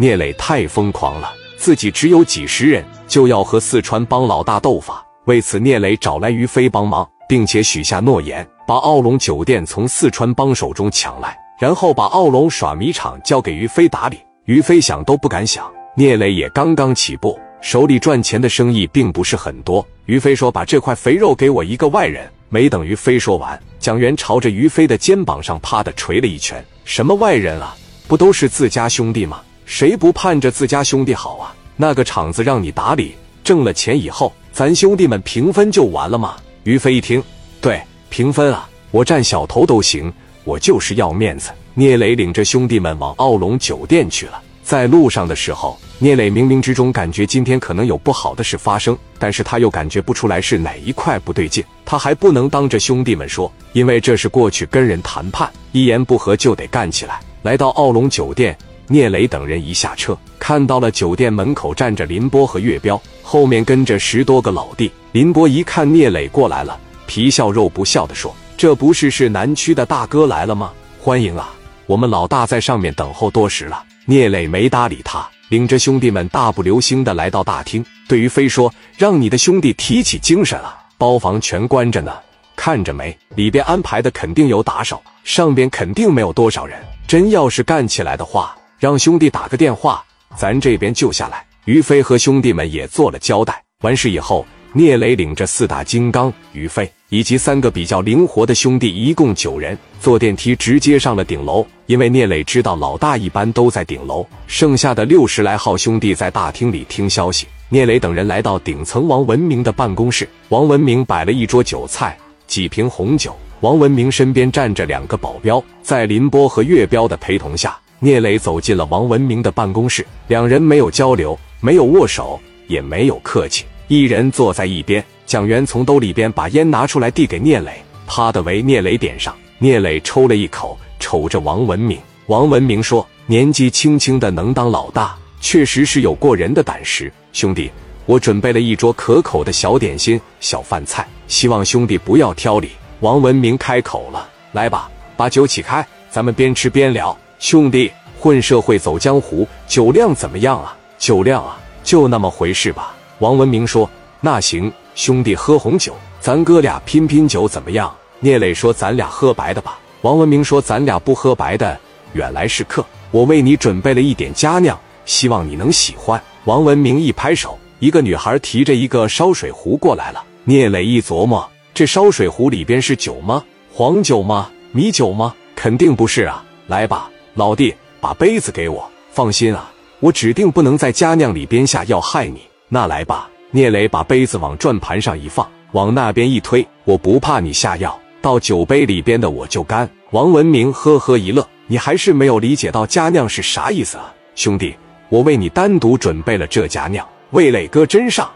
聂磊太疯狂了，自己只有几十人，就要和四川帮老大斗法。为此，聂磊找来于飞帮忙，并且许下诺言，把奥龙酒店从四川帮手中抢来，然后把奥龙耍迷场交给于飞打理。于飞想都不敢想，聂磊也刚刚起步，手里赚钱的生意并不是很多。于飞说：“把这块肥肉给我一个外人。”没等于飞说完，蒋元朝着于飞的肩膀上啪的捶了一拳：“什么外人啊？不都是自家兄弟吗？谁不盼着自家兄弟好啊？那个厂子让你打理，挣了钱以后，咱兄弟们平分就完了吗？”于飞一听，对，平分啊，我占小头都行，我就是要面子。聂磊领着兄弟们往奥龙酒店去了。在路上的时候，聂磊冥冥之中感觉今天可能有不好的事发生，但是他又感觉不出来是哪一块不对劲。他还不能当着兄弟们说，因为这是过去跟人谈判，一言不合就得干起来。来到奥龙酒店，聂磊等人一下车，看到了酒店门口站着林波和岳彪，后面跟着十多个老弟。林波一看聂磊过来了，皮笑肉不笑的说：“这不是是南区的大哥来了吗？欢迎啊！”我们老大在上面等候多时了。聂磊没搭理他，领着兄弟们大步流星的来到大厅，对于飞说：“让你的兄弟提起精神啊，包房全关着呢，看着没？里边安排的肯定有打手，上边肯定没有多少人。真要是干起来的话，让兄弟打个电话，咱这边就下来。”于飞和兄弟们也做了交代。完事以后。聂磊领着四大金刚于飞以及三个比较灵活的兄弟，一共九人，坐电梯直接上了顶楼。因为聂磊知道老大一般都在顶楼，剩下的六十来号兄弟在大厅里听消息。聂磊等人来到顶层王文明的办公室，王文明摆了一桌酒菜，几瓶红酒。王文明身边站着两个保镖，在林波和岳彪的陪同下，聂磊走进了王文明的办公室。两人没有交流，没有握手，也没有客气。一人坐在一边，蒋元从兜里边把烟拿出来递给聂磊，啪的为聂磊点上。聂磊抽了一口，瞅着王文明。王文明说：“年纪轻轻的能当老大，确实是有过人的胆识。兄弟，我准备了一桌可口的小点心、小饭菜，希望兄弟不要挑理。”王文明开口了：“来吧，把酒起开，咱们边吃边聊。兄弟，混社会走江湖，酒量怎么样啊？酒量啊，就那么回事吧。”王文明说：“那行，兄弟喝红酒，咱哥俩拼拼酒怎么样？”聂磊说：“咱俩喝白的吧。”王文明说：“咱俩不喝白的，远来是客。我为你准备了一点佳酿，希望你能喜欢。”王文明一拍手，一个女孩提着一个烧水壶过来了。聂磊一琢磨，这烧水壶里边是酒吗？黄酒吗？米酒吗？肯定不是啊！来吧，老弟，把杯子给我。放心啊，我指定不能在佳酿里边下药害你。那来吧，聂磊把杯子往转盘上一放，往那边一推，我不怕你下药，到酒杯里边的我就干。王文明呵呵一乐，你还是没有理解到佳酿是啥意思啊，兄弟，我为你单独准备了这佳酿，味蕾哥真上。